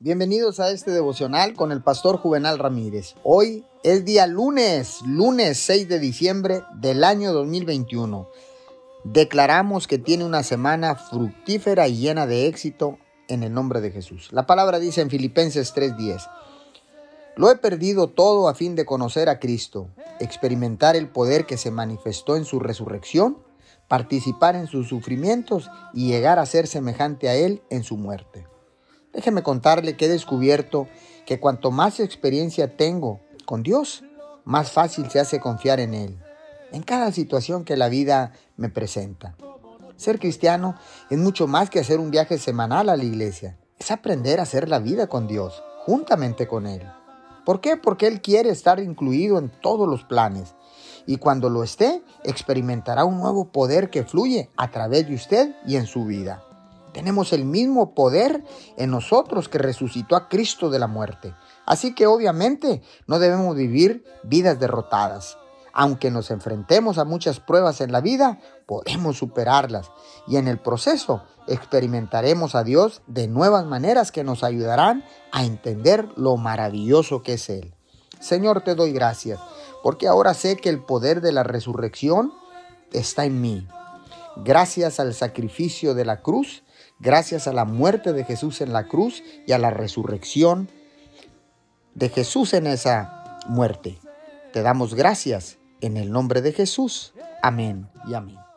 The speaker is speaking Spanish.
Bienvenidos a este devocional con el pastor Juvenal Ramírez. Hoy es día lunes, lunes 6 de diciembre del año 2021. Declaramos que tiene una semana fructífera y llena de éxito en el nombre de Jesús. La palabra dice en Filipenses 3:10, Lo he perdido todo a fin de conocer a Cristo, experimentar el poder que se manifestó en su resurrección, participar en sus sufrimientos y llegar a ser semejante a Él en su muerte. Déjeme contarle que he descubierto que cuanto más experiencia tengo con Dios, más fácil se hace confiar en Él, en cada situación que la vida me presenta. Ser cristiano es mucho más que hacer un viaje semanal a la iglesia, es aprender a hacer la vida con Dios, juntamente con Él. ¿Por qué? Porque Él quiere estar incluido en todos los planes. Y cuando lo esté, experimentará un nuevo poder que fluye a través de usted y en su vida. Tenemos el mismo poder en nosotros que resucitó a Cristo de la muerte. Así que obviamente no debemos vivir vidas derrotadas. Aunque nos enfrentemos a muchas pruebas en la vida, podemos superarlas y en el proceso experimentaremos a Dios de nuevas maneras que nos ayudarán a entender lo maravilloso que es Él. Señor, te doy gracias, porque ahora sé que el poder de la resurrección está en mí. Gracias al sacrificio de la cruz, gracias a la muerte de Jesús en la cruz y a la resurrección de Jesús en esa muerte. Te damos gracias en el nombre de Jesús. Amén y amén.